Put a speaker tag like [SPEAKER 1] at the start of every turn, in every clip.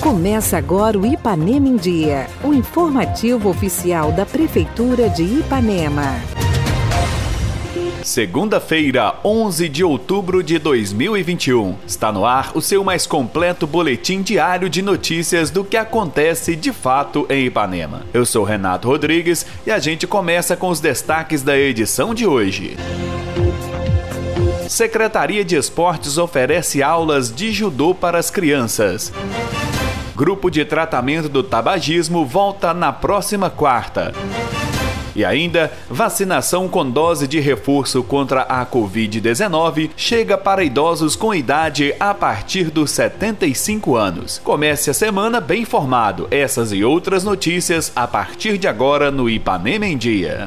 [SPEAKER 1] Começa agora o Ipanema em Dia, o informativo oficial da Prefeitura de Ipanema.
[SPEAKER 2] Segunda-feira, 11 de outubro de 2021. Está no ar o seu mais completo boletim diário de notícias do que acontece de fato em Ipanema. Eu sou Renato Rodrigues e a gente começa com os destaques da edição de hoje. Secretaria de Esportes oferece aulas de judô para as crianças. Grupo de tratamento do tabagismo volta na próxima quarta. E ainda, vacinação com dose de reforço contra a Covid-19 chega para idosos com idade a partir dos 75 anos. Comece a semana bem informado. Essas e outras notícias a partir de agora no Ipanema em Dia.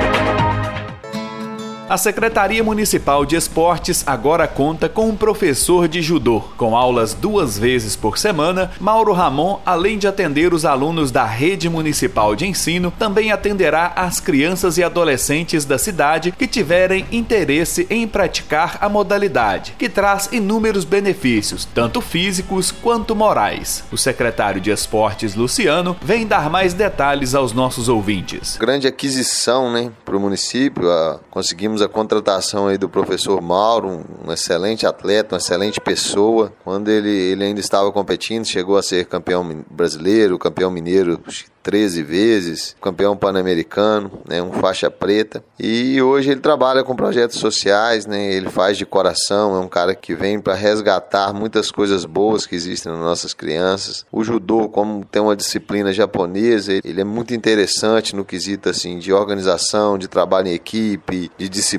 [SPEAKER 2] A Secretaria Municipal de Esportes agora conta com um professor de judô. Com aulas duas vezes por semana, Mauro Ramon, além de atender os alunos da Rede Municipal de Ensino, também atenderá as crianças e adolescentes da cidade que tiverem interesse em praticar a modalidade, que traz inúmeros benefícios, tanto físicos quanto morais. O secretário de Esportes, Luciano, vem dar mais detalhes aos nossos ouvintes.
[SPEAKER 3] Grande aquisição, né, para o município. Conseguimos a contratação aí do professor Mauro, um excelente atleta, uma excelente pessoa. Quando ele, ele ainda estava competindo, chegou a ser campeão brasileiro, campeão mineiro 13 vezes, campeão pan-americano, né, um faixa preta. E hoje ele trabalha com projetos sociais, né, ele faz de coração, é um cara que vem para resgatar muitas coisas boas que existem nas nossas crianças. O judô, como tem uma disciplina japonesa, ele é muito interessante no quesito assim de organização, de trabalho em equipe, de disciplina,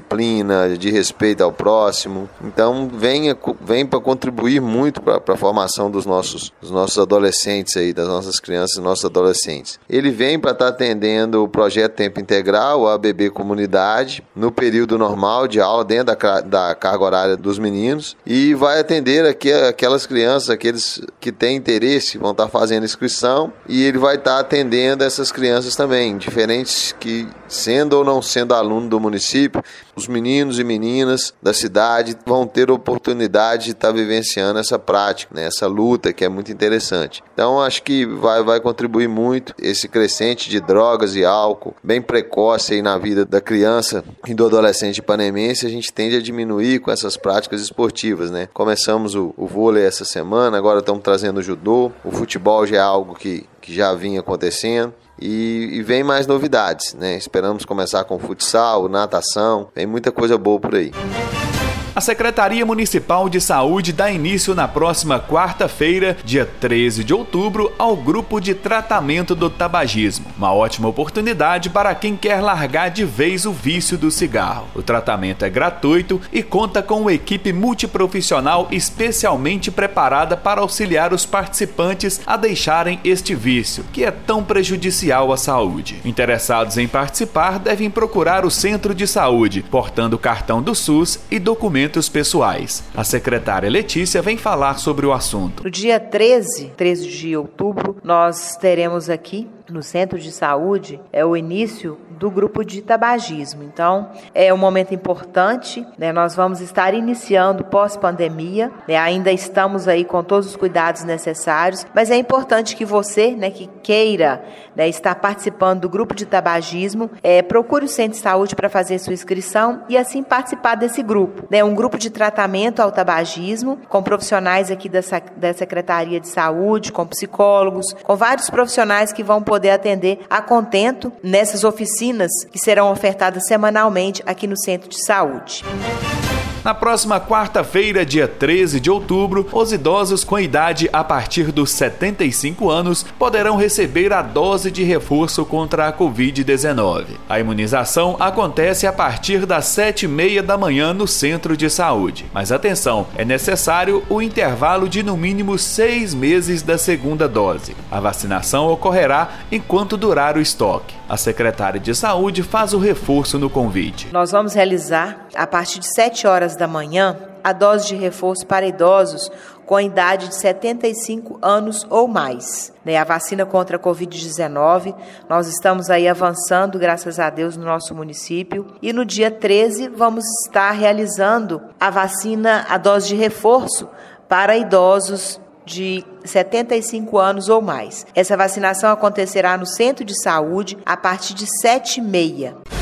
[SPEAKER 3] de respeito ao próximo. Então vem, vem para contribuir muito para a formação dos nossos, dos nossos adolescentes aí, das nossas crianças e nossos adolescentes. Ele vem para estar tá atendendo o projeto Tempo Integral, a ABB Comunidade, no período normal de aula, dentro da, da carga horária dos meninos, e vai atender aqui, aquelas crianças, aqueles que têm interesse, vão estar tá fazendo inscrição, e ele vai estar tá atendendo essas crianças também, diferentes que, sendo ou não sendo aluno do município, os meninos e meninas da cidade vão ter oportunidade de estar vivenciando essa prática, né, essa luta que é muito interessante. Então, acho que vai, vai contribuir muito esse crescente de drogas e álcool bem precoce aí na vida da criança e do adolescente panemense, a gente tende a diminuir com essas práticas esportivas, né? Começamos o, o vôlei essa semana, agora estamos trazendo o judô, o futebol já é algo que, que já vinha acontecendo. E, e, vem mais novidades, né? Esperamos começar com futsal, natação, vem muita coisa boa por aí.
[SPEAKER 2] A Secretaria Municipal de Saúde dá início na próxima quarta-feira, dia 13 de outubro, ao grupo de tratamento do tabagismo. Uma ótima oportunidade para quem quer largar de vez o vício do cigarro. O tratamento é gratuito e conta com uma equipe multiprofissional especialmente preparada para auxiliar os participantes a deixarem este vício, que é tão prejudicial à saúde. Interessados em participar devem procurar o centro de saúde, portando cartão do SUS e documentos documentos pessoais. A secretária Letícia vem falar sobre o assunto.
[SPEAKER 4] No dia 13, 13 de outubro, nós teremos aqui no centro de saúde é o início do grupo de tabagismo. Então, é um momento importante, né? Nós vamos estar iniciando pós-pandemia, né? Ainda estamos aí com todos os cuidados necessários, mas é importante que você, né, que queira, né, estar participando do grupo de tabagismo, é, procure o centro de saúde para fazer sua inscrição e assim participar desse grupo, né? Um grupo de tratamento ao tabagismo com profissionais aqui da, da Secretaria de Saúde, com psicólogos, com vários profissionais que vão poder atender a contento nessas oficinas que serão ofertadas semanalmente aqui no Centro de Saúde.
[SPEAKER 2] Na próxima quarta-feira, dia 13 de outubro, os idosos com idade a partir dos 75 anos poderão receber a dose de reforço contra a Covid-19. A imunização acontece a partir das 7 e meia da manhã no centro de saúde. Mas atenção, é necessário o intervalo de no mínimo seis meses da segunda dose. A vacinação ocorrerá enquanto durar o estoque. A secretária de Saúde faz o reforço no convite.
[SPEAKER 4] Nós vamos realizar, a partir de 7 horas da manhã, a dose de reforço para idosos com idade de 75 anos ou mais. Né, a vacina contra a Covid-19, nós estamos aí avançando, graças a Deus, no nosso município. E no dia 13 vamos estar realizando a vacina, a dose de reforço para idosos de 75 anos ou mais. Essa vacinação acontecerá no centro de saúde a partir de 7h30.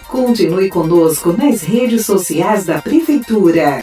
[SPEAKER 1] Continue conosco nas redes sociais da Prefeitura.